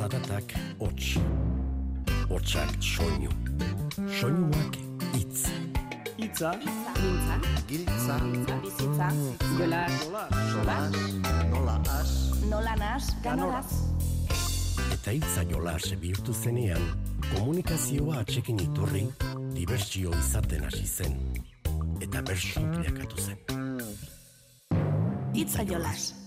zaratak hots. Hotsak soinu. Soinuak itz. Itza, Mintza, Giltza, bizitza, gola, solas, nola as, nola nas, ganoraz. Eta hitza jolas bihurtu zenean, komunikazioa atxekin iturri, dibertsio izaten hasi zen. Eta bersu bilakatu zen. Itza jolas.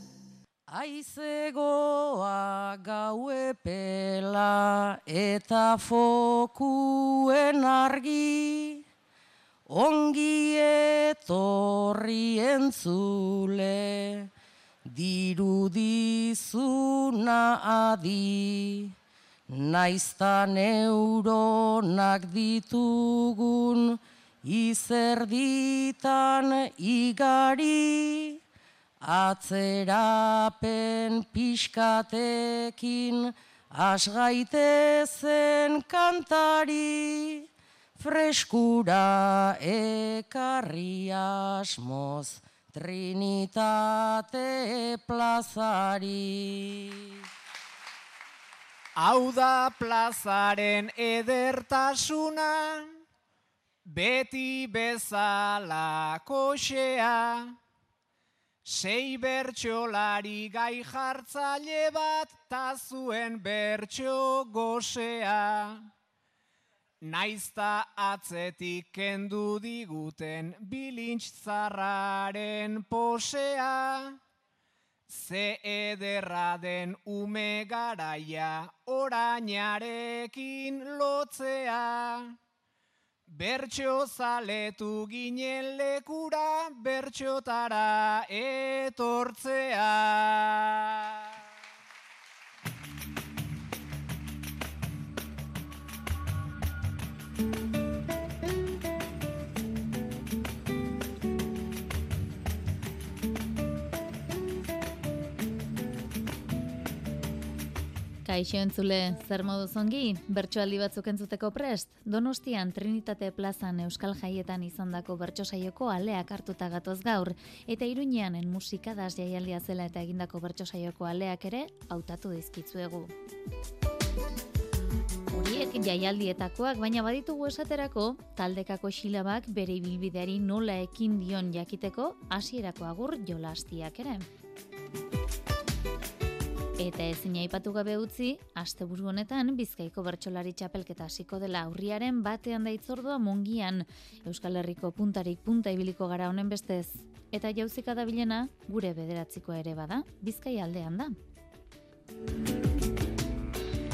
Aizegoa gau epela eta fokuen argi, ongi etorri entzule, dirudizuna adi, naizta neuronak ditugun, izerditan igari, Atzerapen pixkatekin asgaitezen kantari, freskura ekarri asmoz Trinitate plazari. hau da plazaren edertasuna, beti bezala koxea, sei bertxolari gai jartzaile bat, ta zuen bertxo gozea. Naizta atzetik kendu diguten bilintz-zarraren posea, Ze ederra den ume garaia orainarekin lotzea. Bertxo zaletu ginen lekura, bertxotara etortzea. Kaixo entzule, zer modu zongi, bertsoaldi batzuk entzuteko prest, Donostian Trinitate plazan Euskal Jaietan izandako bertso saioko aleak hartuta gatoz gaur, eta Iruñeanen musika das jaialdia zela eta egindako bertso saioko aleak ere hautatu dizkitzuegu. Horiek jaialdietakoak, baina baditugu esaterako, taldekako xilabak bere ibilbideari nola ekin dion jakiteko hasierako agur jolastiak ere. Eta ezin aipatu gabe utzi, asteburu honetan Bizkaiko bertsolari txapelketa hasiko dela aurriaren batean da itzordua mungian, Euskal Herriko puntarik punta ibiliko gara honen bestez. Eta jauzika da bilena, gure bederatzikoa ere bada, Bizkai aldean da.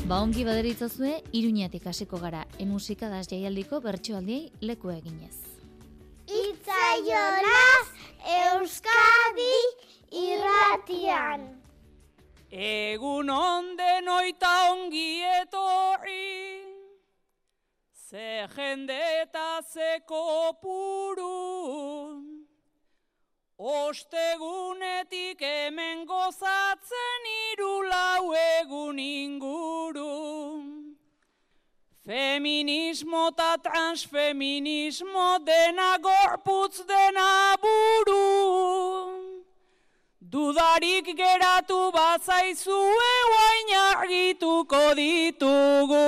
Ba ongi baderitzazue, iruñatik hasiko gara, emusika das jaialdiko bertsoaldiei leku eginez. Itzaiolaz Euskadi irratian. Egun onden oita ongi etorri, ze jende eta ze kopuru, ostegunetik hemen gozatzen hiru lau egun inguru. Feminismo eta transfeminismo dena gorputz dena buru. Dudarik geratu bazaizue guain argituko ditugu.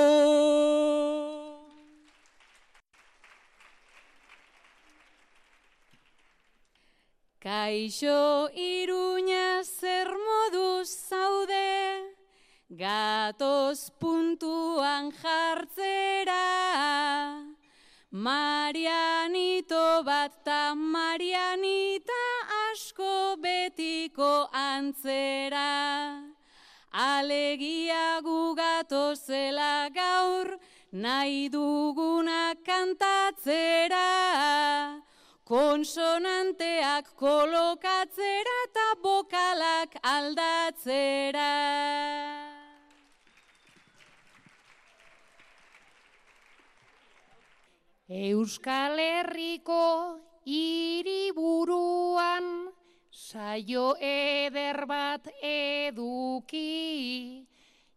Kaixo iruña zer moduz zaude, gatoz puntuan jartzera. Marianito bat ta Marianita asko betiko antzera. Alegia gugato zela gaur, nahi duguna kantatzera. Konsonanteak kolokatzera eta bokalak aldatzera. Euskal Herriko hiriburuan saio eder bat eduki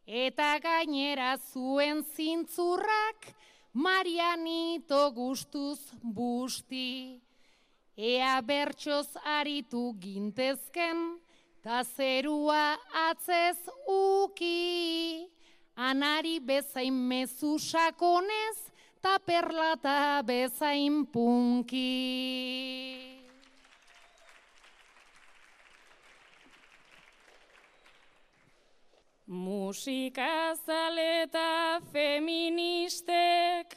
eta gainera zuen zintzurrak Marianito gustuz busti ea bertsoz aritu gintezken ta zerua atzez uki anari bezain mezu sakonez, ta perlata bezain punki. Musika zaleta feministek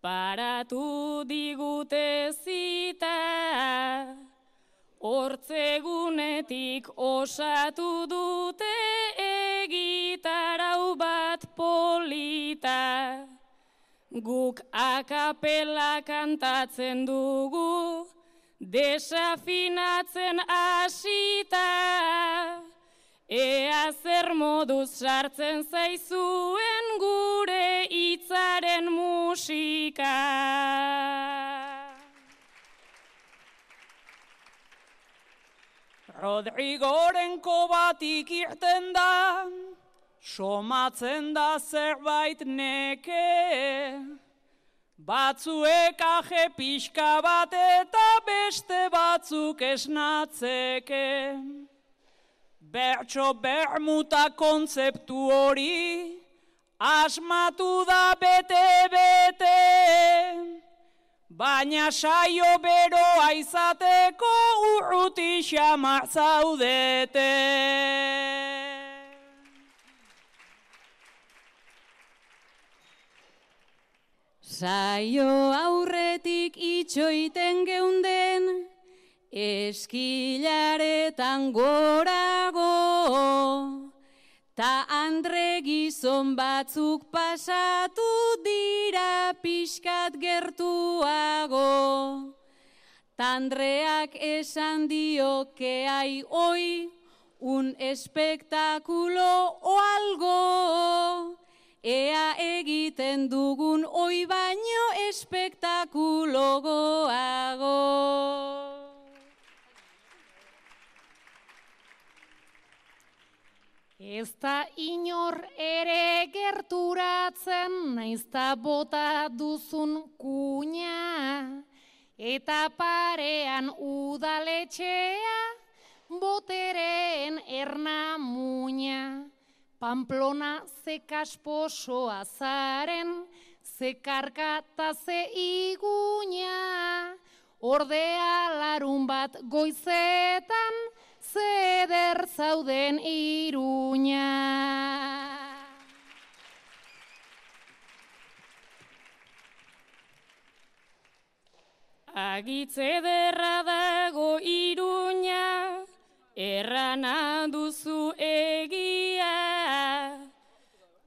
paratu digute zita, hortzegunetik osatu dute egitarau bat polita. Guk akapela kantatzen dugu, desafinatzen asita. Zer moduz sartzen zaizuen gure hitzaren musika. Rodrigoren kobatik irten da, somatzen da zerbait neke. Batzuek aje pixka bat eta beste batzuk esnatzeke. Bertso bermuta kontzeptu hori, asmatu da bete-bete, baina saio beroa izateko urruti xamar zaudete. Saio aurretik itxoiten geunden, eskilaretan gorago, ta andre gizon batzuk pasatu dira pixkat gertuago. Tandreak esan dio que hay hoy un espectáculo o algo. Ea egiten dugun oi baino espektakulogoago. Ez da inor ere gerturatzen, naiz da bota duzun kuña, eta parean udaletxea, boteren erna muña. Pamplona ze kasposoa zaren, ze karka ze iguña, ordea larun bat goizetan, zeder zauden iruña. Agitze derra dago iruña, errana duzu egia,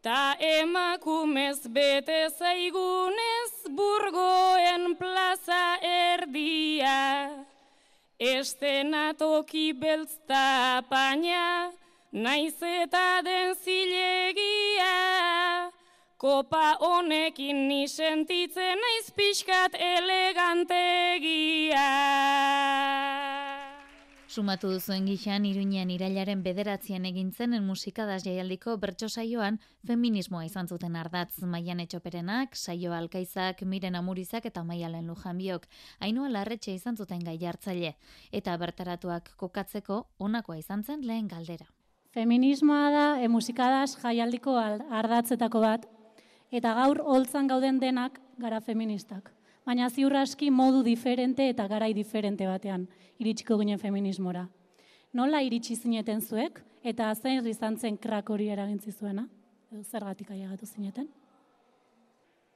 ta emakumez bete zaigunez burgoen plaza erdia. Estenatoki beltzta paina, naiz eta den zilegia. Kopa honekin ni sentitzen naiz pixkat elegantegia. Sumatu duzuen gixan, iruñean irailaren bederatzean egintzen en musikadaz jaialdiko bertso saioan feminismoa izan zuten ardatz maian etxoperenak, saio alkaizak, miren amurizak eta maialen lujanbiok. Ainua larretxe izan zuten gai hartzaile. Eta bertaratuak kokatzeko onakoa izan zen lehen galdera. Feminismoa da e, musikadaz jaialdiko ardatzetako bat, eta gaur holtzan gauden denak gara feministak baina ziur aski modu diferente eta garai diferente batean iritsiko ginen feminismora. Nola iritsi zineten zuek eta zein izan zen krak hori eragintzi zuena? Edo zergatik ailegatu zineten?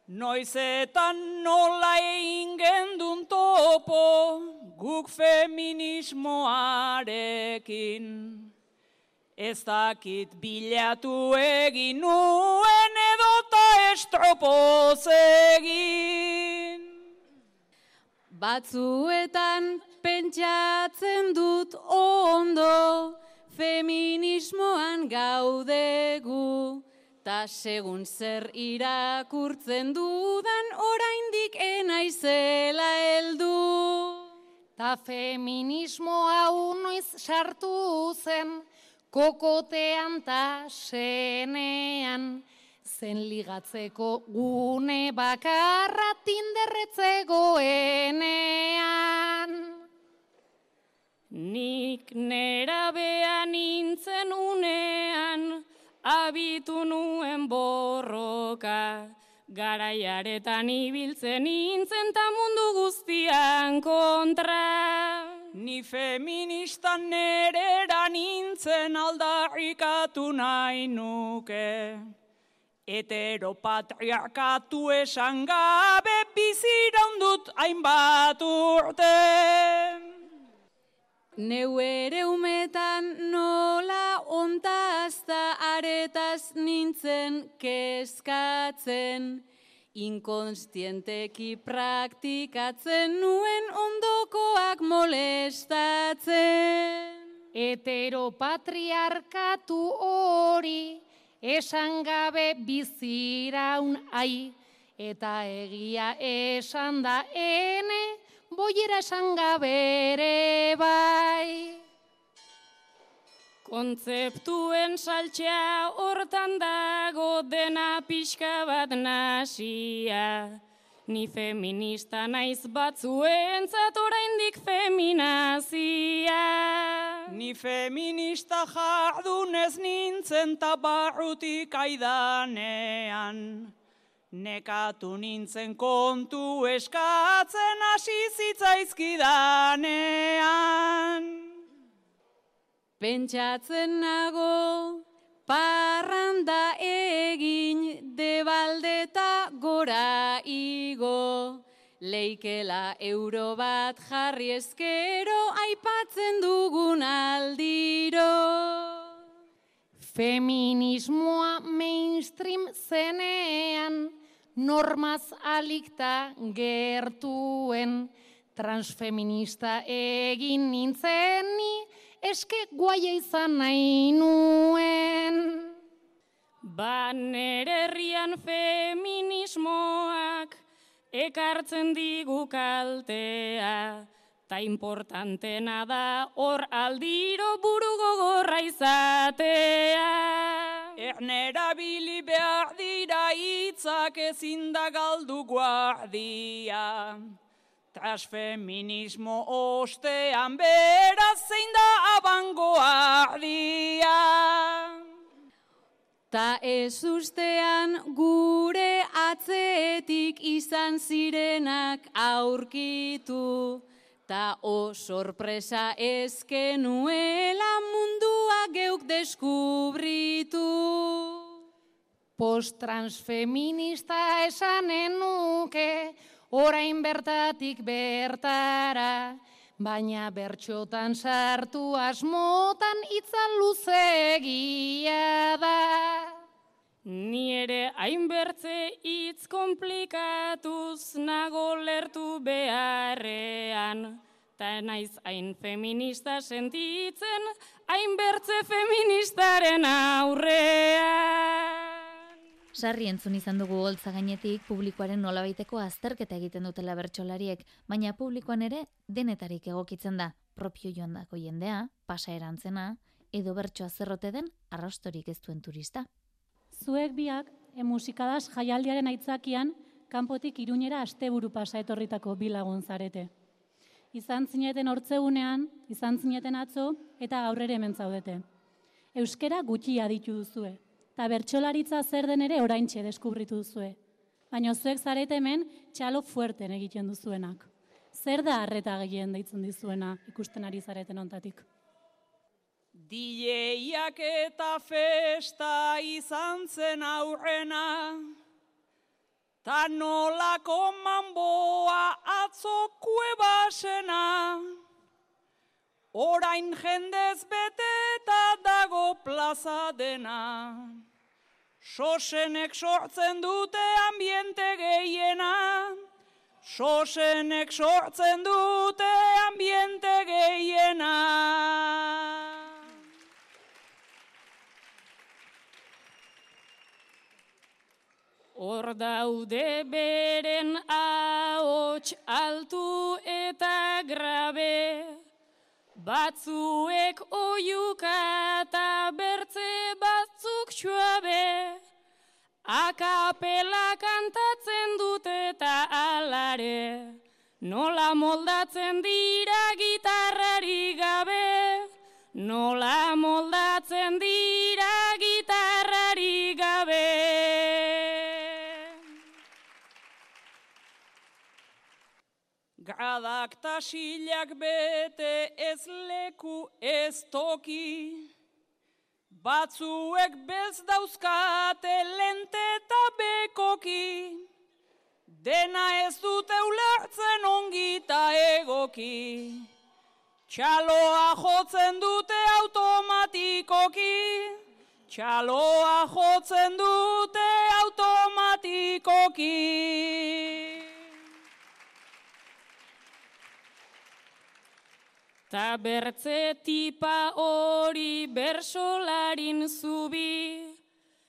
Noizetan nola egin gendun topo guk feminismoarekin. Ez dakit bilatu egin nuen edota estropoz egin. Batzuetan pentsatzen dut ondo, feminismoan gaudegu, ta segun zer irakurtzen dudan oraindik enaizela heldu. Ta feminismo hau noiz sartu zen, kokotean ta senean, zen ligatzeko gune bakarra tinderretzegoenean. Nik nera behan nintzen unean, abitu nuen borroka, garaiaretan ibiltzen nintzen ta mundu guztian kontra. Ni feminista nerera nintzen aldarrikatu nahi nuke. Heteropatriarkatu esan gabe biziraundut hainbat urte. Neu ere umetan nola ontazta aretaz nintzen kezkatzen, inkonstienteki praktikatzen nuen ondokoak molestatzen. Heteropatriarkatu hori esan gabe biziraun ai, eta egia esan da ene, boiera esan gabere bai. Kontzeptuen saltxea hortan dago dena pixka bat nasia. Ni feminista naiz batzuen oraindik feminazia. Ni feminista jardunez nintzen tabarrutik aidanean. Nekatu nintzen kontu eskatzen hasi zitzaizkidanean. Pentsatzen nago, parranda egin debaldeta gora igo. Leikela euro bat jarri ezkero aipatzen dugun aldiro. Feminismoa mainstream zenean, normaz alikta gertuen, transfeminista egin nintzen ni, eske guaia izan nahi nuen. Ba herrian feminismoak ekartzen digu kaltea, ta importantena da hor aldiro buru gogorra izatea. Ernera bili behar dira hitzak ezin da galdu guardia. Transfeminismo ostean beraz zein da abangoardia. Ta ez ustean gure atzetik izan zirenak aurkitu. Ta o sorpresa ezkenuela mundua geuk deskubritu. Post-transfeminista esanen nuke, orain bertatik bertara, baina bertxotan sartu asmotan itzan luzegia da. Ni ere hainbertze hitz komplikatuz nago lertu beharrean, ta naiz hain feminista sentitzen, hainbertze feministaren aurrean. Sarri entzun izan dugu holtza gainetik publikoaren nolabaiteko azterketa egiten dutela bertsolariek, baina publikoan ere denetarik egokitzen da, propio joandako jendea, pasa erantzena, edo bertsoa zerrote den arrastorik ez duen turista. Zuek biak, e, musikadas jaialdiaren aitzakian, kanpotik iruñera asteburu pasa etorritako bi lagun zarete. Izan zineten hortzeunean, izan zineten atzo, eta gaur hemen zaudete. Euskera gutxi aditu duzue, eta bertsolaritza zer den ere oraintxe deskubritu duzue. Baina zuek zarete hemen txalo fuerten egiten duzuenak. Zer da harreta gehien deitzen dizuena ikusten ari zareten ontatik? Dieiak eta festa izan zen aurrena, ta nolako manboa atzokue basena, orain jendez bete eta dago plaza dena. Sosenek sortzen dute ambiente gehiena, Sosenek sortzen dute ambiente gehiena. Hor daude beren ahots altu eta grabe, batzuek oiuka eta bertze batzuk txuabe, akapela kantatzen dute eta alare, nola moldatzen dira gitarrari gabe, nola moldatzen dira gitarrari Gradak tasilak bete ez leku ez toki. Batzuek bez dauzkate lente eta bekoki. Dena ez dute ulertzen ongita egoki. Txaloa jotzen dute automatikoki. Txaloa jotzen dute automatikoki. Ta bertze tipa hori bersolarin zubi,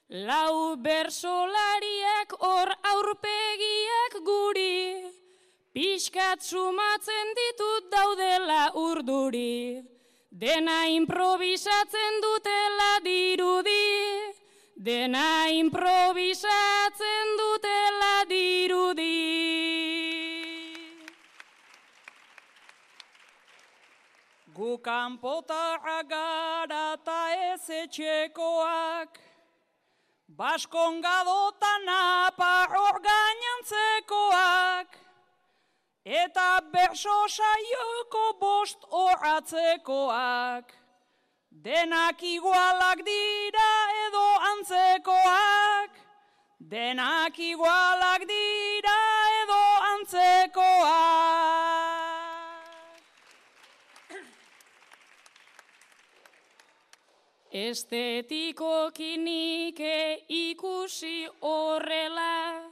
lau bersolariak hor aurpegiak guri, pixkat sumatzen ditut daudela urduri, dena improvisatzen dutela dirudi, dena improvisatzen dutela dirudi. Gu kanpota agara ta ez etxekoak, Baskon gadota napa orgainantzekoak, Eta berso saioko bost horatzekoak, Denak igualak dira edo antzekoak, Denak igualak dira edo antzekoak. Estetiko kinike ikusi horrela,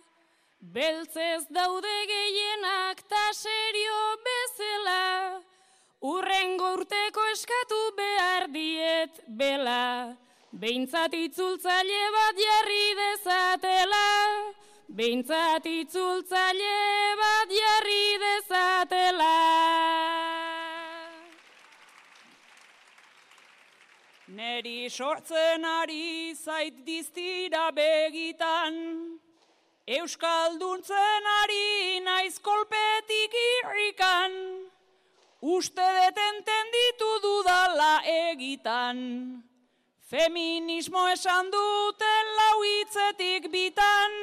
beltzez daude gehienak ta serio bezela, urrengo urteko eskatu behar diet bela, behintzat itzultzaile bat jarri dezatela, behintzat itzultzaile bat jarri dezatela. Neri sortzen ari zait diztira begitan, Euskalduntzen ari naiz kolpetik irrikan, Uste detenten ditu dudala egitan, Feminismo esan duten lauitzetik bitan,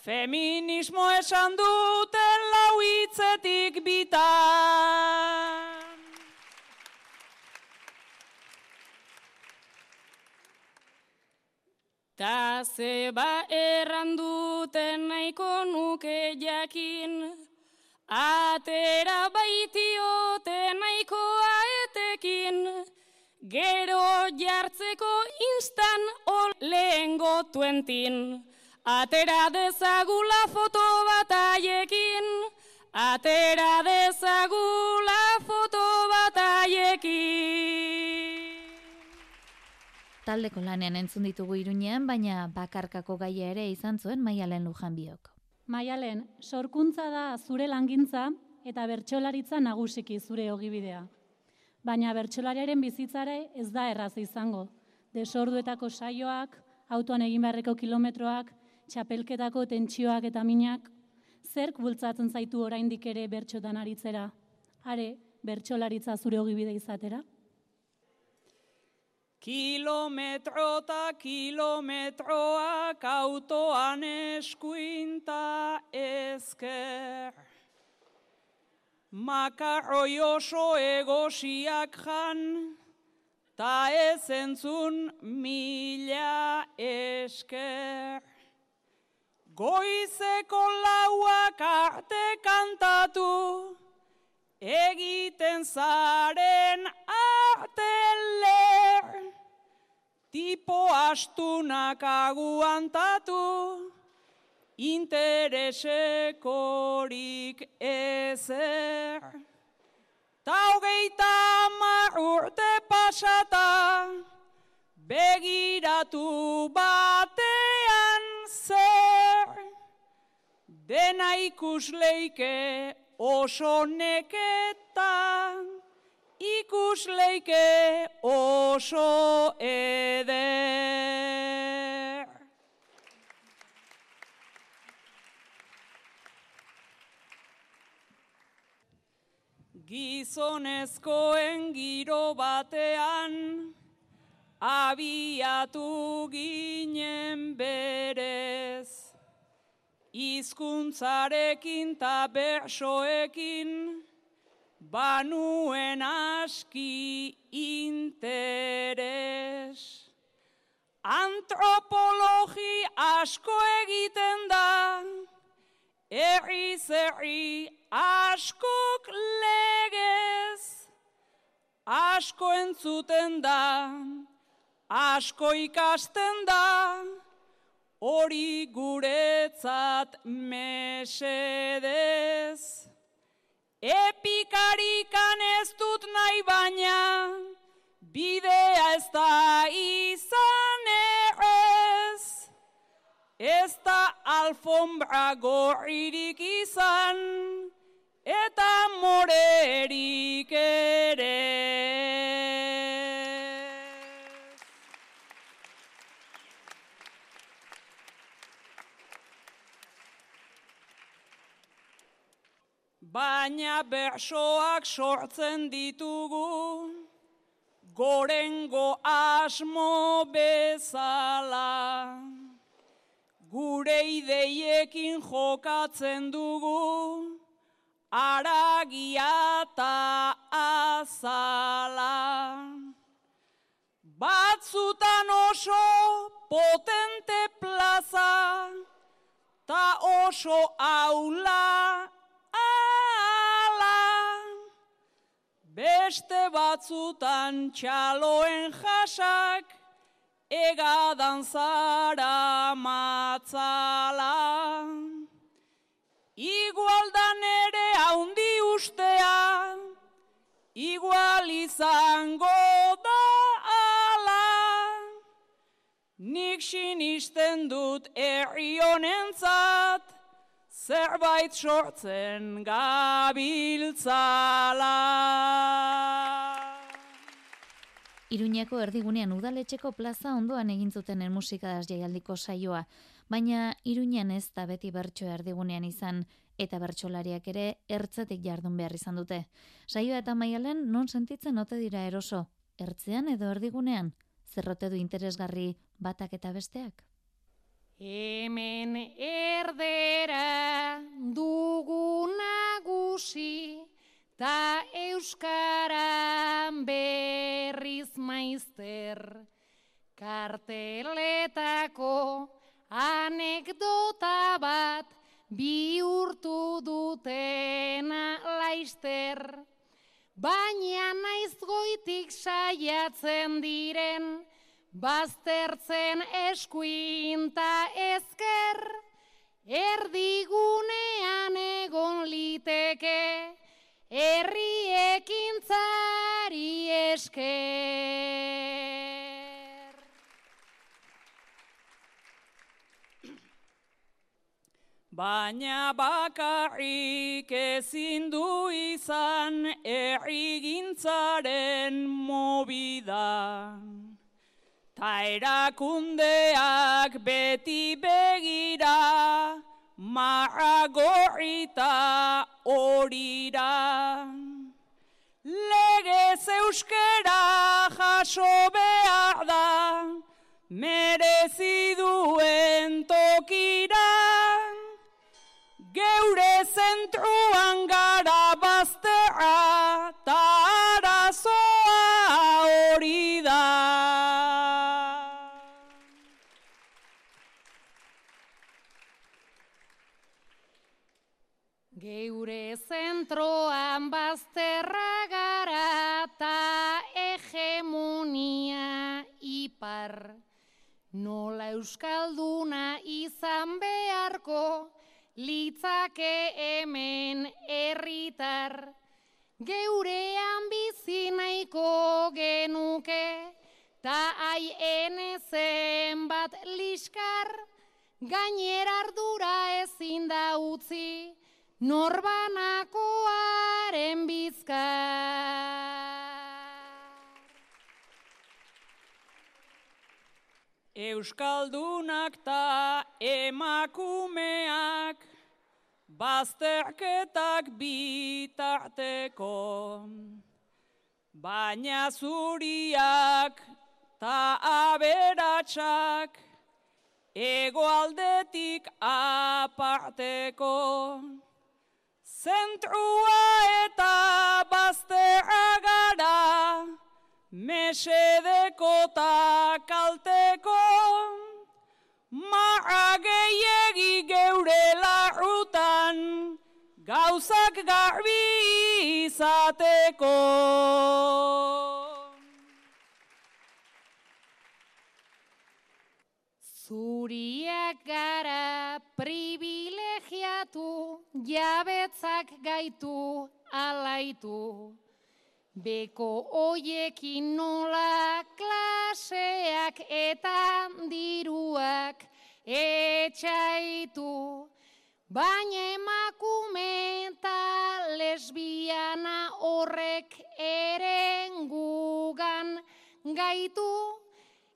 Feminismo esan duten lauitzetik bitan. Ta zeba erranduten nahiko nuke jakin, atera baitiote nahikoa etekin, gero jartzeko instan ol lehen gotuentin, atera dezagula foto bat aiekin, atera dezagula foto Taldeko lanean entzun ditugu irunean, baina bakarkako gaia ere izan zuen maialen lujan biok. Maialen, sorkuntza da zure langintza eta bertsolaritza nagusiki zure ogibidea. Baina bertsolariaren bizitzare ez da erraz izango. Desorduetako saioak, autoan egin beharreko kilometroak, txapelketako tentsioak eta minak, zerk bultzatzen zaitu oraindik ere bertxotan aritzera? Are, bertsolaritza zure ogibide izatera? Kilometro eta kilometroak autoan eskuinta ezker. Makarroi oso egosiak jan, ta ez entzun mila esker. Goizeko lauak arte kantatu, egiten zaren arte ler. Tipo astunak aguantatu, interesekorik ezer. Ta hogeita urte pasata, begiratu batean zer. Dena ikusleike oso neketan, ikusleike oso eder. Gizonezkoen giro batean, abiatu ginen berez. Izkuntzarekin ta bersoekin, banuen aski interes. Antropologi asko egiten da, erri zerri askok legez, asko entzuten da, asko ikasten da, hori guretzat mesedez. Epikarikan ez dut nahi baina, bidea ez da izan errez. Ez da alfombra gorririk izan, eta morerik ere. Baina bersoak sortzen ditugu, gorengo asmo bezala. Gure ideiekin jokatzen dugu, aragia eta azala. Batzutan oso potente plaza, ta oso aula Beste batzutan txaloen jasak, egadan zara matzala. Igualdan ere haundi ustea, igual izango da ala. Nik sinisten dut erri honentzat, zerbait sortzen gabiltzala. Iruñako erdigunean udaletxeko plaza ondoan egin zuten musikadaz jaialdiko saioa, baina Iruñan ez da beti bertso erdigunean izan eta bertsolariak ere ertzetik jardun behar izan dute. Saioa eta maialen non sentitzen ote dira eroso, ertzean edo erdigunean, zerrote du interesgarri batak eta besteak? Hemen erdera dugu nagusi, ta euskaran berriz maizter. Karteletako anekdota bat bihurtu dutena laister. Baina naiz goitik saiatzen diren, baztertzen eskuinta ezker, erdigunean egon liteke, herriekin zari esker. Baina bakarrik ezin du izan errigintzaren mobidan. Ta erakundeak beti begira, marra gorrita horira. Legez euskera jaso behar da, merezi duen tokira. Geure zentruan gara bazterra, euskalduna izan beharko litzake hemen herritar. Geurean bizi nahiko genuke ta aien zen bat liskar. Gainera ardura ezin da utzi, norbanakoaren bizka. Euskaldunak ta emakumeak, bazterketak bitarteko. Baina zuriak ta aberatsak, egoaldetik aparteko. Zentrua eta baztea gara, mesedeko ta kalteko, maa gehiegi geure larrutan, gauzak garbi izateko. Zuriak gara privilegiatu, jabetzak gaitu alaitu. Beko hoiekin nola klaseak eta diruak etxaitu. Baina emakume eta lesbiana horrek erengugan gaitu.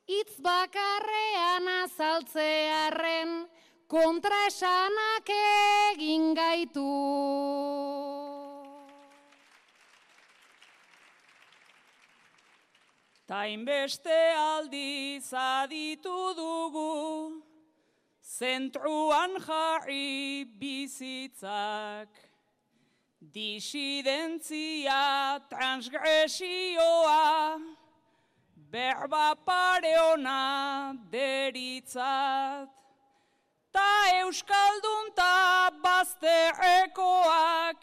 Itz bakarrean azaltzearen kontra esanak egin gaitu. Ta inbeste aldiz aditu dugu, zentruan jarri bizitzak. Disidentzia transgresioa, berba pare ona deritzat. Ta euskaldun ta bazterrekoak,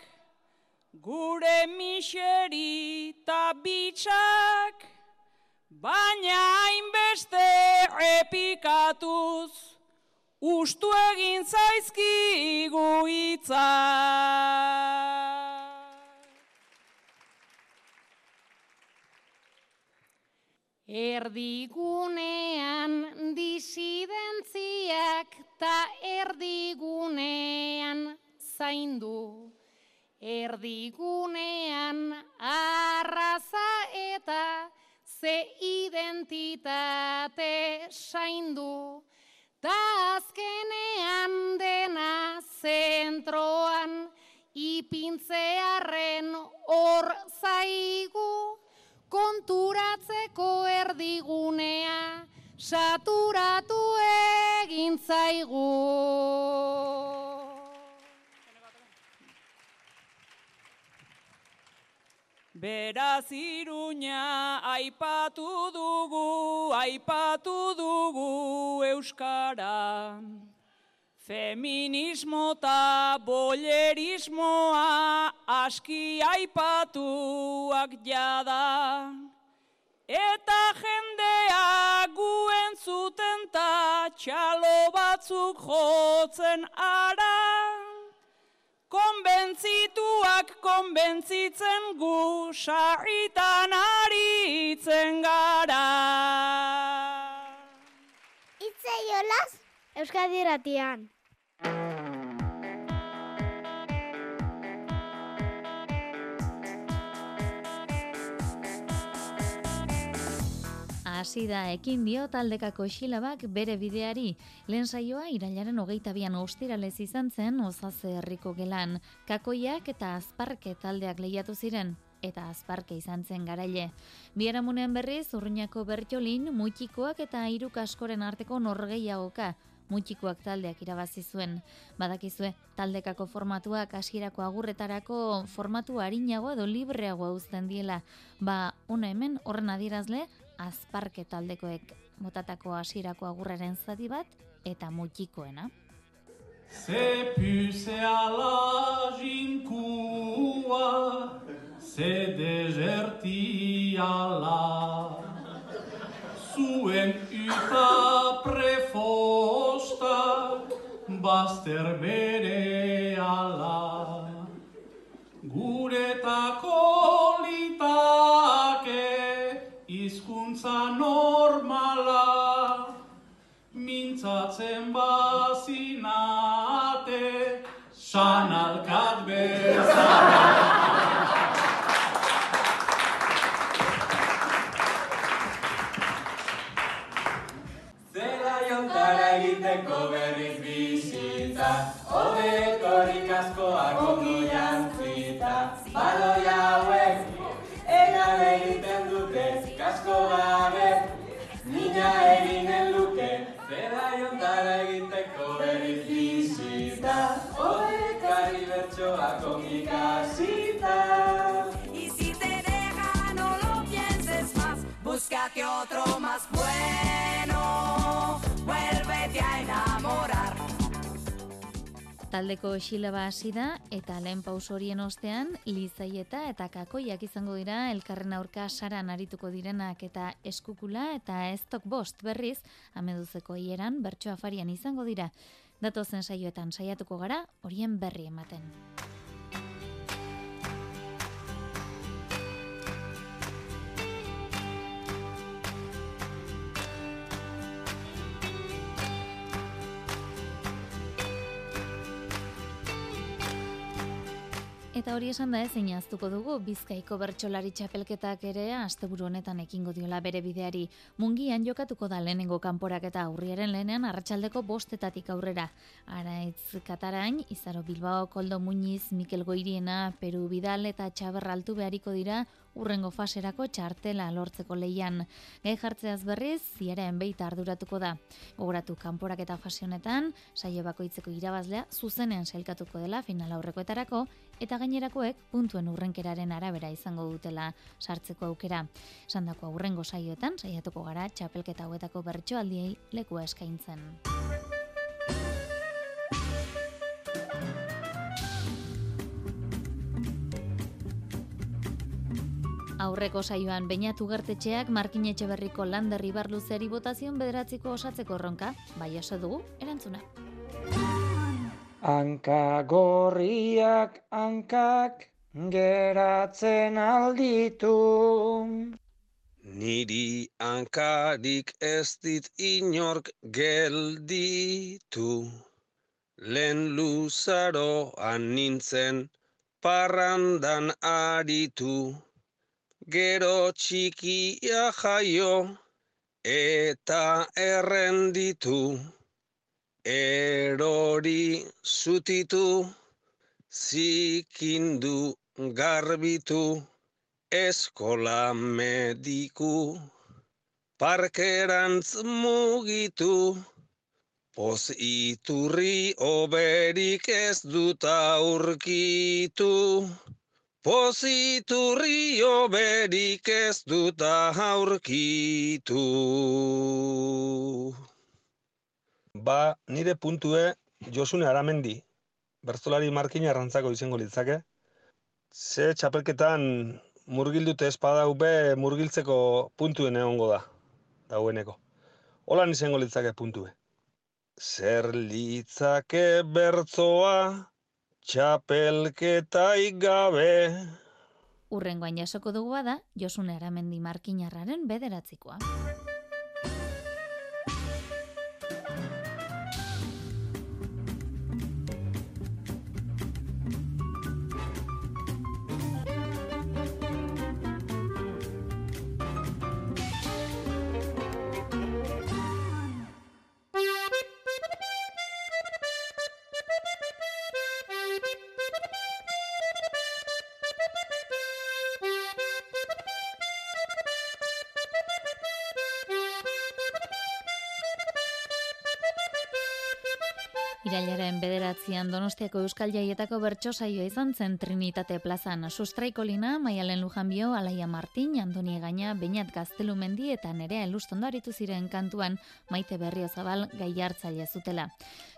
gure miseri ta bitxak, baina hainbeste repikatuz, ustu egin zaizkigu hitzak. Erdigunean disidentziak ta erdigunean zaindu. Erdigunean arraza eta ze identitate zaindu. Ta azkenean dena zentroan ipintzearen hor zaigu konturatzeko erdigunea saturatu egin zaigu. Beraz iruña aipatu dugu, aipatu dugu Euskara. Feminismo eta bolerismoa aski aipatuak jada. Eta jendea guen zuten ta txalo batzuk jotzen ara. Konbentzituak konbentzitzen gu sarritan aritzen gara. Itzei olaz, Euskadi ratian. Hasi da ekin dio taldekako xilabak bere bideari. Lehen saioa irailaren hogeita bian ostiralez izan zen osaze herriko gelan. Kakoiak eta azparke taldeak lehiatu ziren eta azparke izan zen garaile. Biaramunean berriz urruñako bertjolin, mutxikoak eta hiruk askoren arteko norgeiagoka mutxikoak taldeak irabazi zuen. Badakizue, taldekako formatuak hasierako agurretarako formatu harinago edo libreagoa uzten diela. Ba, una hemen horren adierazle, azparke taldekoek botatako hasierako agurraren zati bat eta mutxikoena. Se pusea la jinkua, se desertia la. Zuen uta prefosta, bazter bere ala. Guretako normala, mintzatzen bazinate, sanalkat bezala. Zela jontara egiteko berriz bizitza, Hobetorik askoak anchoa con mi casita. Y si te deja, no lo pienses más. Búscate otro más bueno. Vuélvete a enamorar. Taldeko xilaba hasi da eta lehen paus horien ostean lizaieta eta kakoiak izango dira elkarren aurka saran arituko direnak eta eskukula eta estok bost berriz ameduzeko hieran bertso afarian izango dira. Datozen saioetan saiatuko gara horien berri ematen. Eta hori esan da ez inaztuko dugu Bizkaiko bertsolari txapelketak ere asteburu honetan ekingo diola bere bideari. Mungian jokatuko da lehenengo kanporaketa aurriaren lehenean arratsaldeko bostetatik aurrera. Araitz Katarain, Izaro Bilbao, Koldo Muñiz, Mikel Goiriena, Peru Bidal eta Txaber Altu behariko dira urrengo faserako txartela lortzeko leian. Gai jartzeaz berriz, ziaren beita arduratuko da. Gogoratu kanporak eta fase honetan, saio bakoitzeko irabazlea zuzenean sailkatuko dela final aurrekoetarako eta gainerakoek puntuen urrenkeraren arabera izango dutela sartzeko aukera. Sandako aurrengo saioetan saiatuko gara txapelketa hauetako bertsoaldiei lekua eskaintzen. Aurreko saioan Beñatu gertetxeak Markin Etxeberriko Lander Ibarluzeri botazion bederatziko osatzeko erronka, bai oso dugu, erantzuna. Hanka gorriak hankak geratzen alditu. Niri hankarik ez dit inork gelditu. Lehen luzaroan nintzen parrandan aritu. Gero txikia jaio eta errenditu. Erori zutitu, zikindu garbitu, eskola mediku, parkerantz mugitu, poz iturri oberik ez dut aurkitu. Poziturri oberik ez dut aurkitu. Ba, nire puntue Josune Aramendi, bertzolari markina arrantzako izango litzake. Ze txapelketan murgildute espada ube murgiltzeko puntuen egongo da, daueneko. Holan izango litzake puntue. Zer litzake bertzoa txapelketaik gabe. Urrengoan jasoko dugu bada, Josune Aramendi markinarraren bederatzikoa. Bederatzean Donostiako Euskal Jaietako bertso saioa izan zen Trinitate plazan. Sustraikolina, Maialen Lujanbio, Alaia Martin, Andoni Gaina, Beñat Gaztelumendi eta Nerea Elustondo aritu ziren kantuan Maite Berrio Zabal gai hartzaile zutela.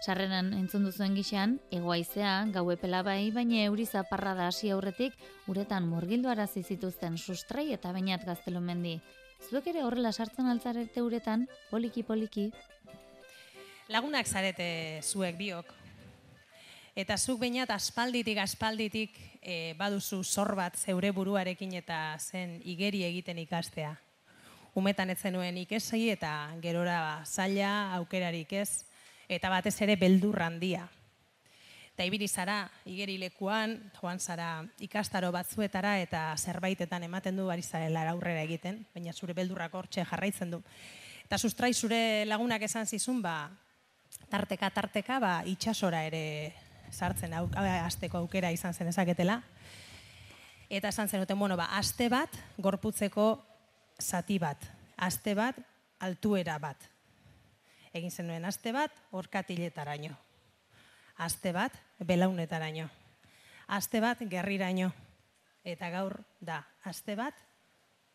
Sarreran entzun duzuen gixean, egoaizea, gau epela bai, baina euri zaparra da hasi aurretik, uretan murgildu arazi zituzten sustrai eta Beñat Gaztelumendi. Zuek ere horrela sartzen altzarete uretan, poliki-poliki, Lagunak zarete zuek biok. Eta zuk bainat aspalditik aspalditik e, baduzu zor bat zeure buruarekin eta zen igeri egiten ikastea. Umetan ez zenuen ikesei eta gerora zaila aukerarik ez, eta batez ere beldur handia. Eta ibili zara, igeri lekuan, joan zara ikastaro batzuetara eta zerbaitetan ematen du ari zarela aurrera egiten, baina zure beldurrak hortxe jarraitzen du. Eta sustrai zure lagunak esan zizun, ba, tarteka tarteka ba itsasora ere sartzen au, asteko aukera izan zen ezaketela. Eta esan zenuten, bueno, ba, aste bat gorputzeko zati bat, aste bat altuera bat. Egin zenuen aste bat orkatiletaraino. Aste bat belaunetaraino. Aste bat gerriraino. Eta gaur da, aste bat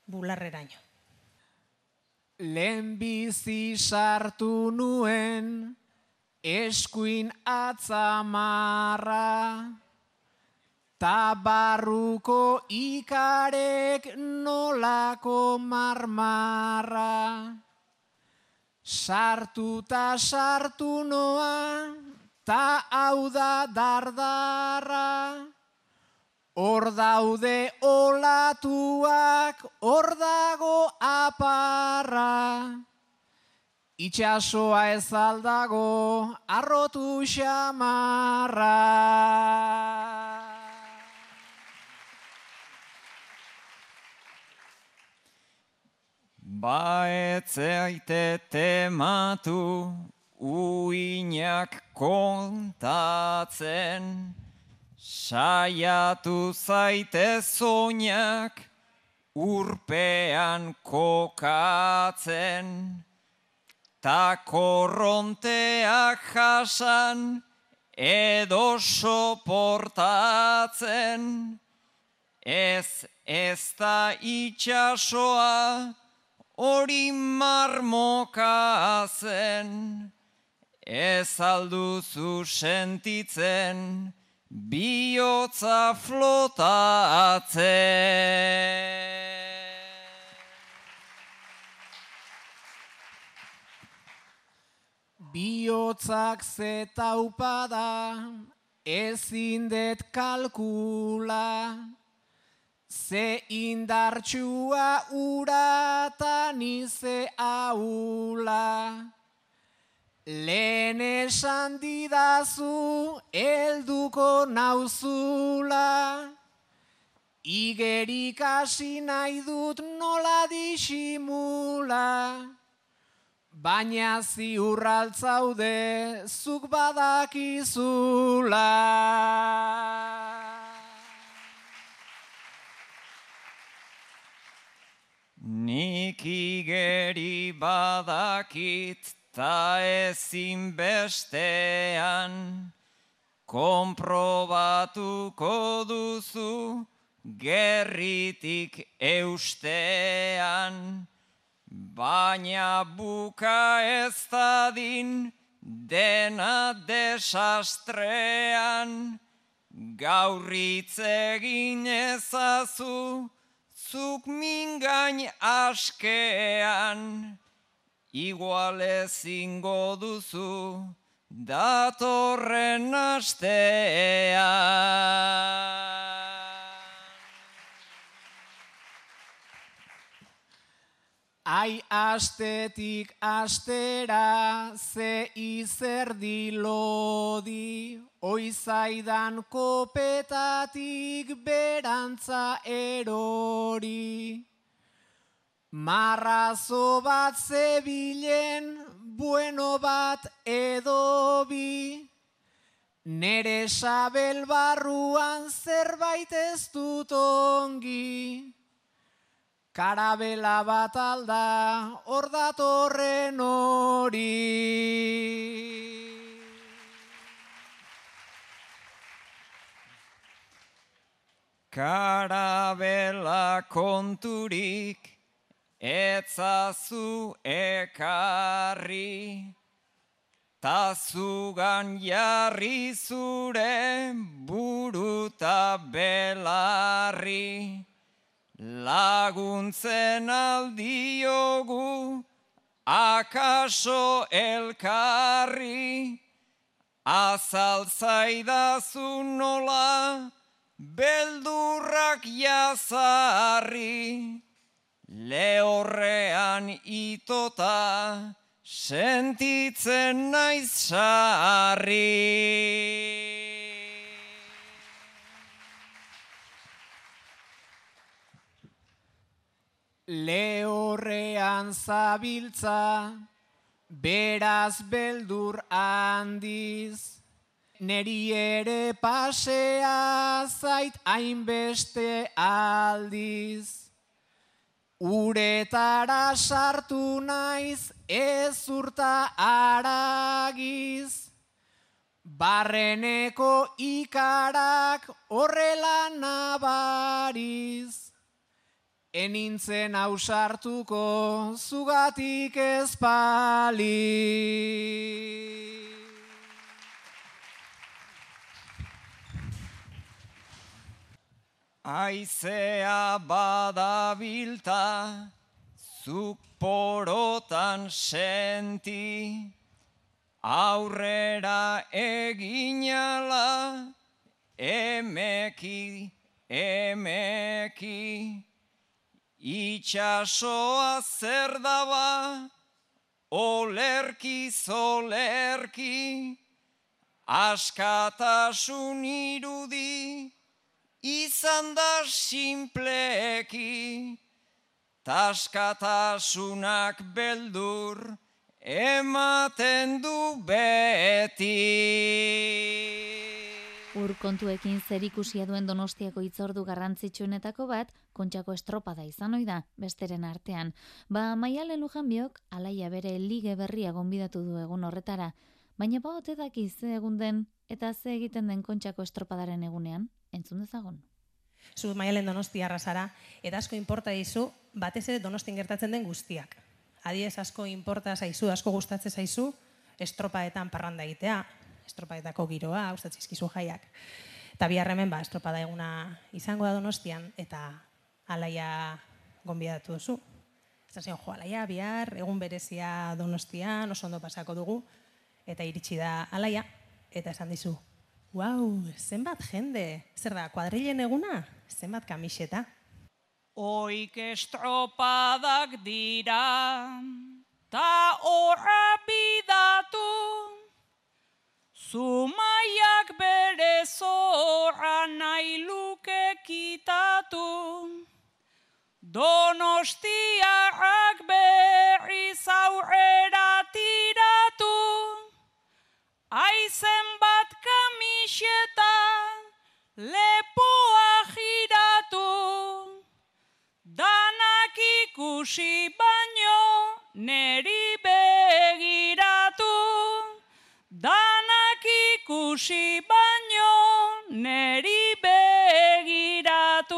bularreraino. Lehenbizi sartu nuen eskuin atzamarra, ta barruko ikarek nolako marmarra. Sartu ta sartu noa, ta hau da dardarra, Hor daude olatuak, hor dago aparra. Itxasoa ez aldago, arrotu xamarra. Ba etzeaite tematu, uinak kontatzen, Saiatu zaite zoinak urpean kokatzen, ta korronteak jasan edo soportatzen, ez ez da itxasoa hori marmokazen, ez alduzu sentitzen, Biotza flotatze. Biotzak zetaupada ezin det kalkula, ze indartsua uratan ize aula. Lehen esan didazu, elduko nauzula, igerik hasi nahi dut nola disimula, baina ziurraltzaude zuk badakizula. Nik igeri badakit ta ezin bestean konprobatuko duzu gerritik eustean baina buka ez dadin dena desastrean gaurritz egin ezazu zuk mingain askean igual ezingo duzu datorren astea. Ai astetik astera ze izerdi lodi, oizaidan kopetatik berantza erori. Marrazo bat zebilen, bueno bat edo bi, nere sabel barruan zerbait ez dut ongi. Karabela bat alda, hor datorren hori. Karabela konturik, etzazu ekarri, ta zugan jarri zure buruta belarri, laguntzen aldiogu akaso elkarri, azaltzaidazu nola beldurrak jazarri. Lehorrean itota sentitzen naiz sarri. Lehorrean zabiltza, beraz beldur handiz, neri ere pasea zait hainbeste aldiz. Uretara sartu naiz ez urta aragiz, barreneko ikarak horrela nabariz. Enintzen ausartuko zugatik ezpali. Aizea badabilta, zuk porotan senti, aurrera eginala, emeki, emeki, itxasoa zer daba, olerki zolerki, askatasun irudi, izan da simpleki, taskatasunak beldur, ematen du beti. Ur kontuekin zer ikusia duen donostiako itzordu garrantzitsuenetako bat, kontxako estropada izan ohi da, besteren artean. Ba, maialen lujanbiok, alaia bere lige berria gonbidatu du egun horretara, baina ba ote daki ze egun den eta ze egiten den kontxako estropadaren egunean, entzun dezagon. Zu maialen donostia arrasara, eta asko inporta dizu, batez ere donostin gertatzen den guztiak. Adiez asko inporta zaizu, asko gustatze zaizu, estropaetan parranda egitea, estropaetako giroa, gustatzizkizu jaiak. Eta bihar hemen, ba, estropada eguna izango da donostian, eta alaia gonbidatu duzu. Eta zion, jo, alaia, bihar, egun berezia donostian, oso ondo pasako dugu, eta iritsi da alaia, eta esan dizu, Wow, zenbat jende, zer da, kuadrilen eguna, zenbat kamiseta. Oik estropadak dira, ta horra bidatu, Zumaiak bere zorra nahi luke kitatu, Donostiarrak berriz aurrera tiratu, Aizen bat kamiseta, lepoa giratu, danak ikusi baino, neri ikusi baino, neri begiratu.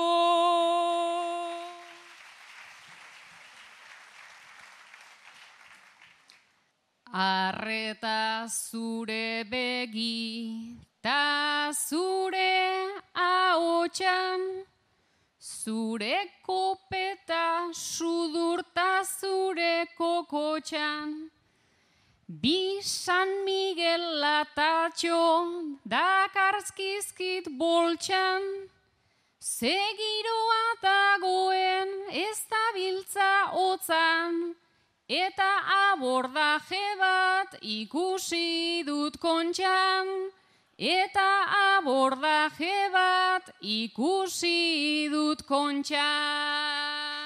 Arreta zure begi, ta zure ahotsan, zure kopeta sudurta zure kokotxan. Bi San Miguel latatxo dakarzkizkit boltxan, Segiroa dagoen ez dabiltza otzan, Eta abordaje bat ikusi dut kontxan, eta abordaje bat ikusi dut kontxan.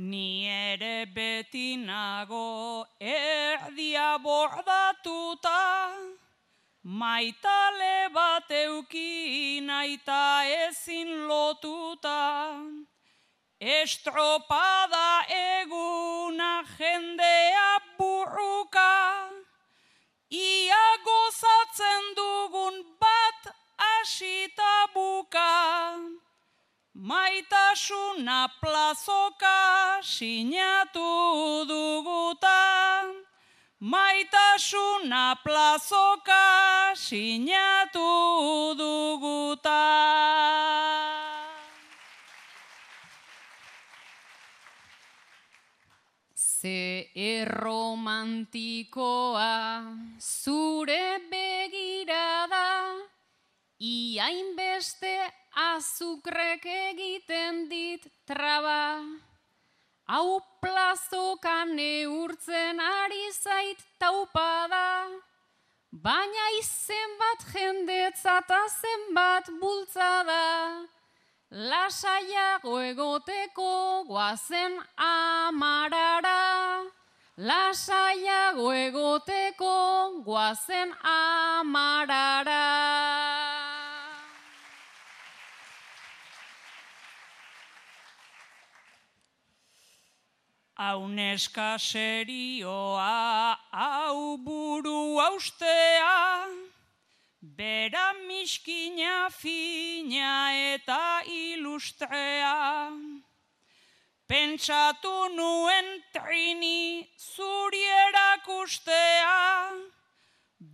Ni ere beti nago erdia bordatuta, maitale bat eukin aita ezin lotuta. Estropada eguna jendea burruka, ia gozatzen dugun bat asita buka. Maitasuna plazoka sinatu duguta, Maitasuna plazoka sinatu duguta. Ze erromantikoa zure begirada, iain beste azukrek egiten dit traba. Hau plazokan neurtzen ari zait taupada, baina izen bat jendetzata zenbat bultzada. Lasaiago egoteko guazen amarara, lasaiago egoteko guazen amarara. Hau neska serioa, hau buru austea, bera miskina fina eta ilustrea. Pentsatu nuen trini zuri erakustea,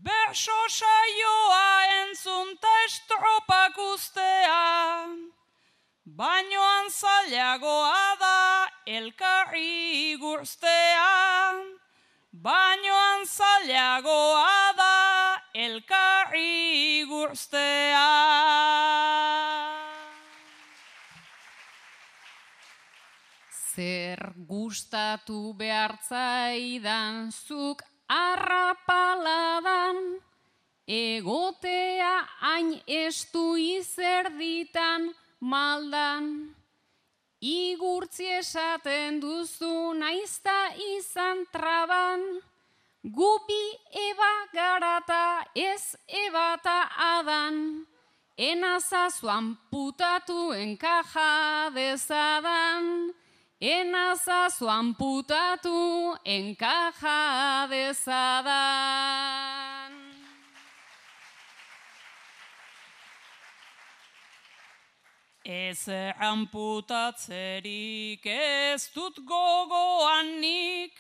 berso saioa entzunta estropak ustea, bainoan zailagoa da elkarri guztea, bainoan zailagoa da elkarri guztea. Zer gustatu behartzaidan zuk arrapaladan, egotea hain estu izerditan maldan. Igurtzi esaten duzu naizta izan traban, gupi eba garata ez ebata adan, enazazuan putatu enkaja dezadan, enazazuan putatu enkaja dezadan. Ez amputatzerik ez dut gogoanik,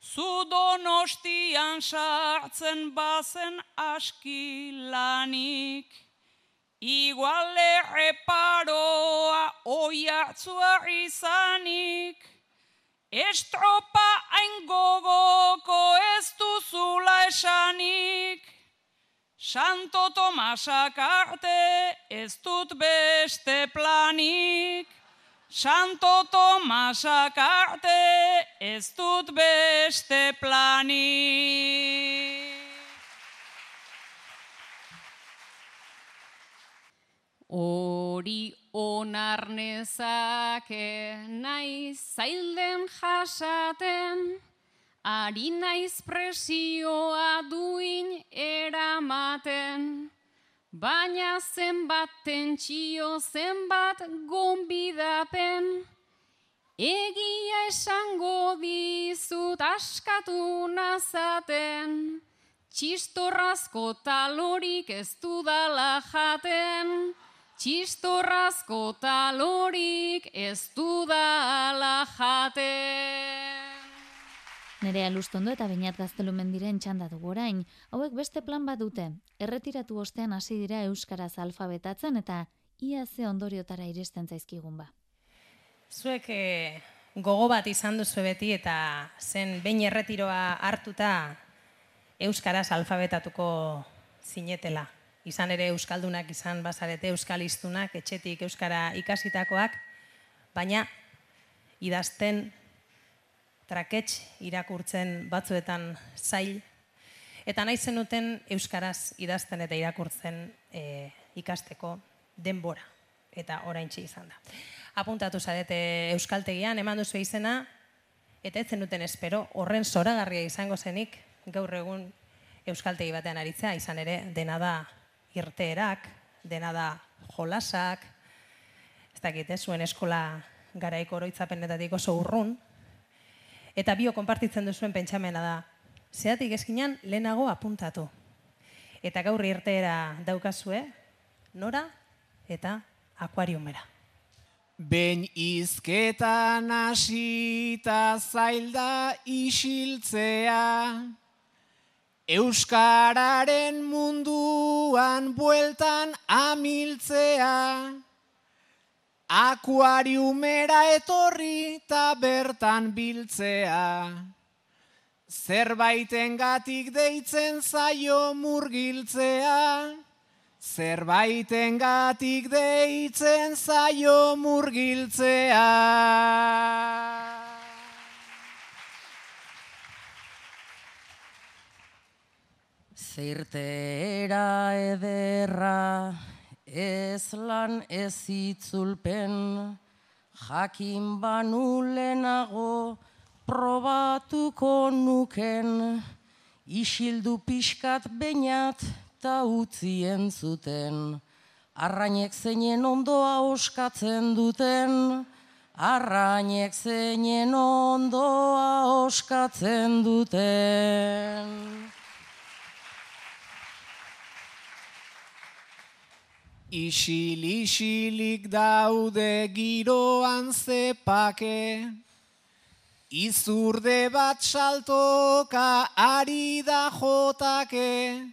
zu donostian sartzen bazen askilanik. Iguale reparoa oiatzua izanik, estropa hain gogoko ez duzula esanik. Santo Tomasak arte ez dut beste planik. Santo Tomasak arte ez dut beste planik. Hori onar nezake naiz zailden jasaten, ari naiz presioa duin eramaten, baina zenbat tentsio zenbat gonbidapen, egia esango dizut askatu nazaten, txistorrazko talorik ez dudala jaten, txistorrazko talorik ez dudala jaten. Nerea Lustondo eta Beñat Gaztelumen diren txanda dugu orain, hauek beste plan bat dute. Erretiratu ostean hasi dira euskaraz alfabetatzen eta ia ze ondoriotara iristen zaizkigun ba. Zuek eh, gogo bat izan duzu beti eta zen behin erretiroa hartuta euskaraz alfabetatuko zinetela. Izan ere euskaldunak izan bazarete euskaliztunak etxetik euskara ikasitakoak, baina idazten trakets irakurtzen batzuetan zail, eta nahi zenuten euskaraz idazten eta irakurtzen e, ikasteko denbora, eta oraintxe izan da. Apuntatu zarete euskaltegian, eman duzu izena, eta ez zenuten espero, horren zoragarria izango zenik, gaur egun euskaltegi batean aritzea, izan ere, dena da irteerak, dena da jolasak, ez dakit, ez, zuen eskola garaiko oroitzapenetatik oso urrun, eta bio konpartitzen duzuen pentsamena da, zeatik eskinan lehenago apuntatu. Eta gaur irteera daukazue, nora eta akuariumera. Ben izketan hasita zailda isiltzea, Euskararen munduan bueltan amiltzea, Akuariumera etorri eta bertan biltzea. Zerbaiten gatik deitzen zaio murgiltzea. Zerbaiten gatik deitzen zaio murgiltzea. Zirtera ederra, ez lan ez itzulpen, jakin banulenago probatuko nuken, isildu pixkat bainat ta utzien zuten, arrainek zeinen ondoa oskatzen duten, arrainek zeinen ondoa oskatzen duten. Isil-isilik daude giroan zepake, Izurde bat saltoka ari da jotake,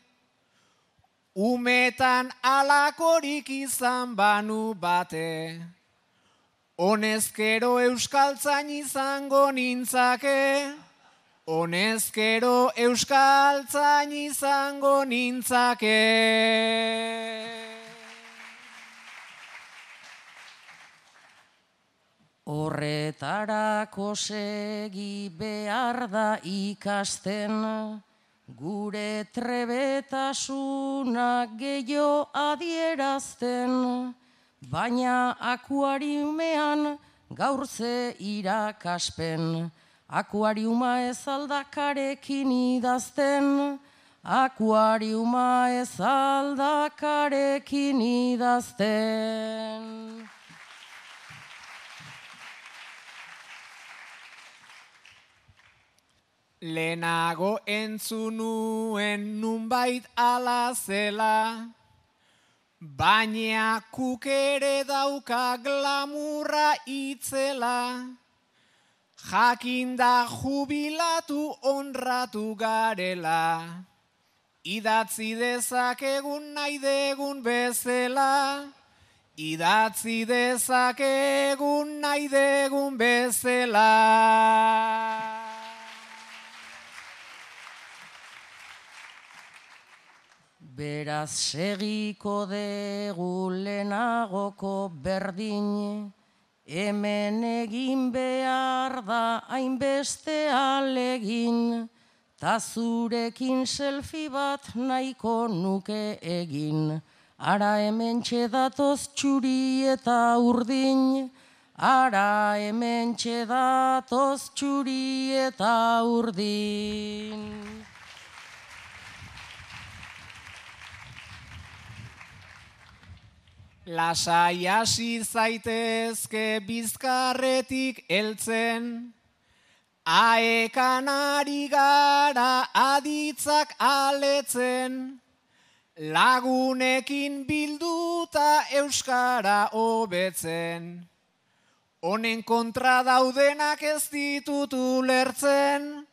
Umetan alakorik izan banu bate, Honezkero euskaltzain izango nintzake, Honezkero euskaltzain izango nintzake. Horretarako segi behar da ikasten, gure trebetasuna gehiago adierazten, baina akuariumean gaur ze irakaspen, akuariuma ez aldakarekin idazten, akuariuma ez aldakarekin idazten. Lehenago entzunuen nunbait ala zela, baina kukere dauka glamurra itzela, jakinda jubilatu onratu garela, idatzi dezakegun nahi degun bezela, idatzi dezakegun nahi degun bezela. Beraz segiko dugu lehenagoko berdin, hemen egin behar da hainbeste alegin, ta zurekin selfie bat nahiko nuke egin. Ara hemen txedatoz txuri eta urdin, ara hemen txedatoz txuri eta urdin. Lasai hasi zaitezke bizkarretik heltzen, aekan ari gara aditzak aletzen, lagunekin bilduta euskara hobetzen. Honen kontra daudenak ez ditut ulertzen,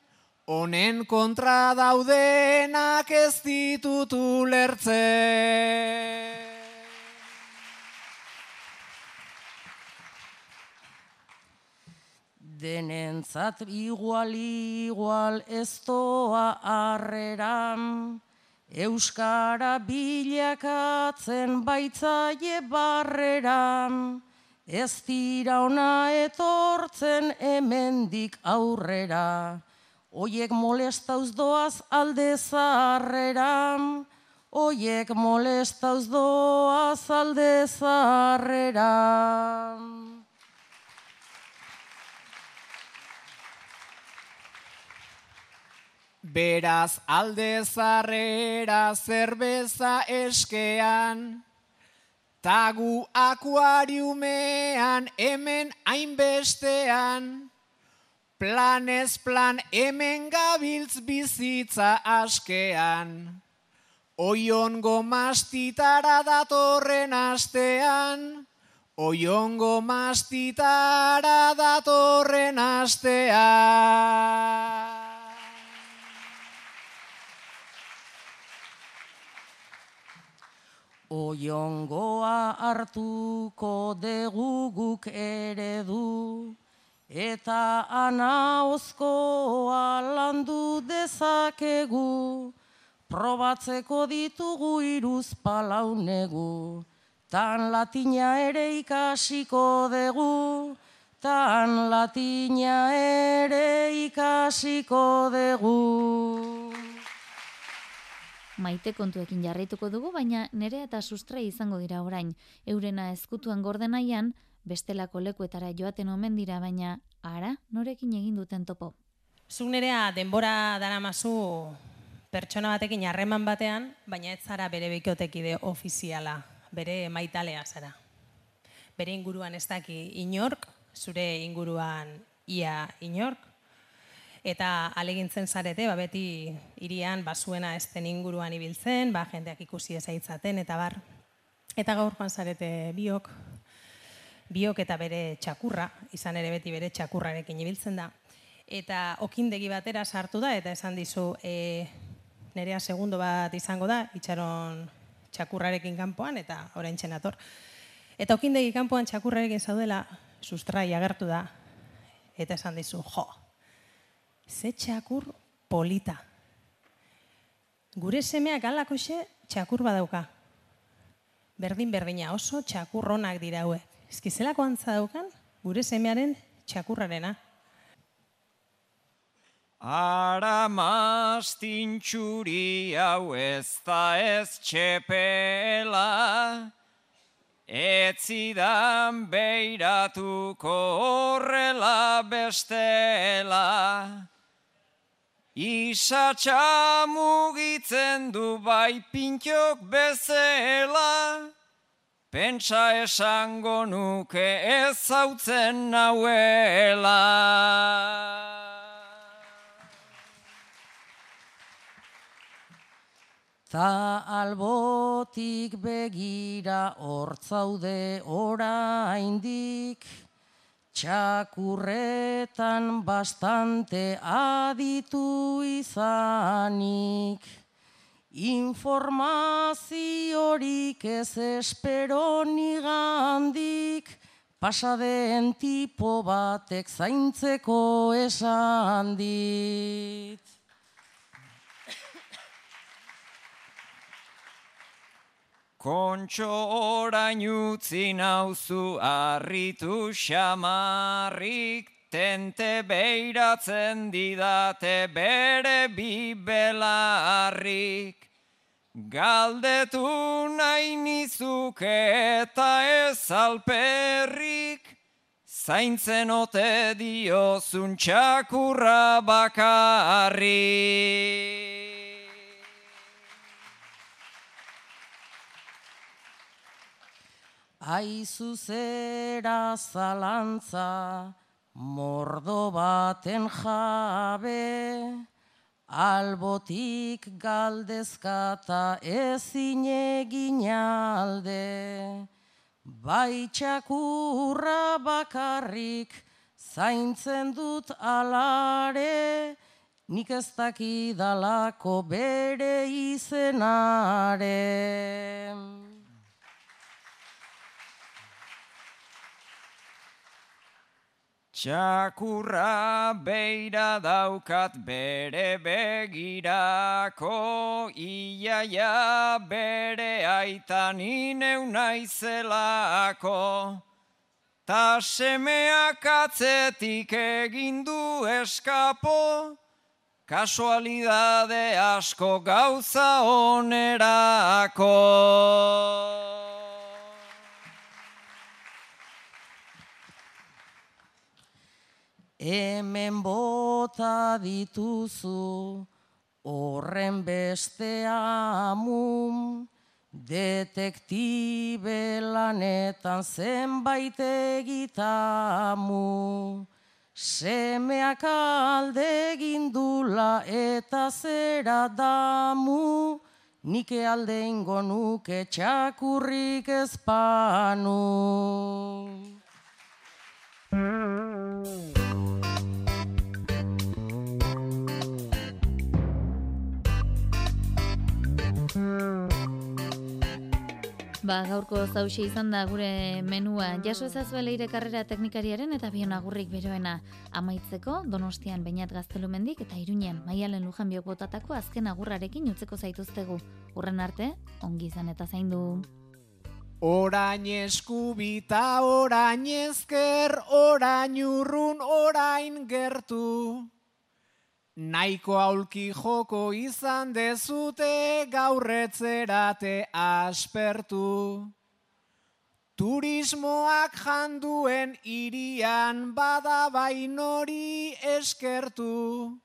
honen kontra daudenak ez ditut ulertzen. Denentzat igual igual ez doa arreran, Euskara bilakatzen baitzaie barreran, ez dira ona etortzen hemendik aurrera, Oiek molestauz doaz alde zaharreran, Oiek molestauz doaz alde zaharreran. Beraz alde zarrera zerbeza eskean, tagu akuariumean hemen hainbestean, planez plan hemen gabiltz bizitza askean, oiongo mastitara datorren astean, oiongo mastitara datorren astean. Oiongoa hartuko dugu guk eredu, eta anaozkoa landu dezakegu, probatzeko ditugu iruz palaunegu, tan latina ere ikasiko dugu, tan latina ere ikasiko dugu. Maite kontuekin jarraituko dugu, baina nerea eta sustra izango dira orain. Eurena ezkutuan gordenaian, bestelako lekuetara joaten omen dira, baina ara norekin egin duten topo. Zuk nerea denbora daramazu pertsona batekin harreman batean, baina ez zara bere bikotekide ofiziala, bere maitalea zara. Bere inguruan ez daki inork, zure inguruan ia inork, eta alegintzen zarete, ba, beti irian basuena ezten inguruan ibiltzen, ba, jendeak ikusi ezaitzaten, eta bar. Eta gaur joan zarete biok, biok eta bere txakurra, izan ere beti bere txakurrarekin ibiltzen da. Eta okindegi batera sartu da, eta esan dizu, e, nerea segundo bat izango da, itxaron txakurrarekin kanpoan, eta orain txenator. Eta okindegi kanpoan txakurrarekin zaudela, sustrai agertu da, eta esan dizu, jo, ze txakur polita. Gure semeak alako xe, txakur badauka. Berdin berdina oso txakurronak dira hauek. Ezkizelako antza daukan, gure semearen txakurrarena. Ara mastintxuri hau ez da ez txepela, etzidan beiratuko horrela bestela. Isatxa mugitzen du bai pintiok bezela, pentsa esango nuke ez zautzen nauela. Ta albotik begira hortzaude oraindik, txakurretan bastante aditu izanik. Informaziorik ez espero nigandik, pasaden tipo batek zaintzeko esan dit. Kontxo orain utzi nauzu arritu xamarrik, tente beiratzen didate bere bibelarrik. Galdetu nahi nizuke eta ez alperrik, zaintzen ote diozun txakurra bakarrik. Aizu zera zalantza, mordo baten jabe, albotik galdezkata ezin egin alde. Bai txakurra bakarrik, zaintzen dut alare, nik ez dakidalako bere izenare. Txakurra beira daukat bere begirako, iaia bere aitan ineu naizelako. Ta semeak atzetik egindu eskapo, kasualidade asko gauza onerako. Hemen bota dituzu horren beste amun, detektibe lanetan zenbait egitamu. Semeak alde gindula eta zera damu, nike alde ingo nuke txakurrik ezpanu. Ba, gaurko zauxe izan da gure menua. Jaso ezazue leire karrera teknikariaren eta bion agurrik beroena. Amaitzeko, donostian bainat gaztelumendik eta iruñean maialen lujan biok botatako azken agurrarekin utzeko zaituztegu. Urren arte, ongi izan eta zaindu. Orain eskubita, orain ezker, orain urrun, orain gertu. Naiko aulki joko izan dezute gaurretzerate aspertu. Turismoak janduen irian bada bainori eskertu.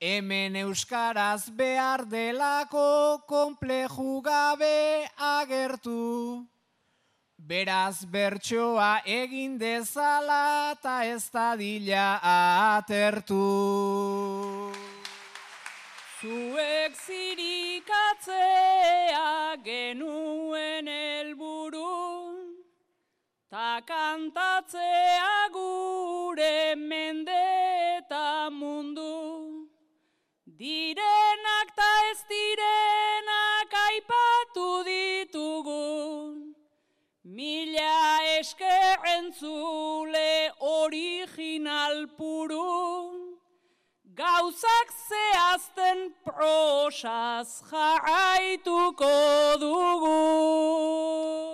Hemen euskaraz behar delako kompleju gabe agertu. Beraz bertsoa egin dezala eta ez da dila atertu. Zuek zirikatzea genuen elbu. kantatzea gure mende Direnak ta ez direnak aipatu ditugun. Mila esker entzule original puru. Gauzak zehazten prosaz jarraituko dugu.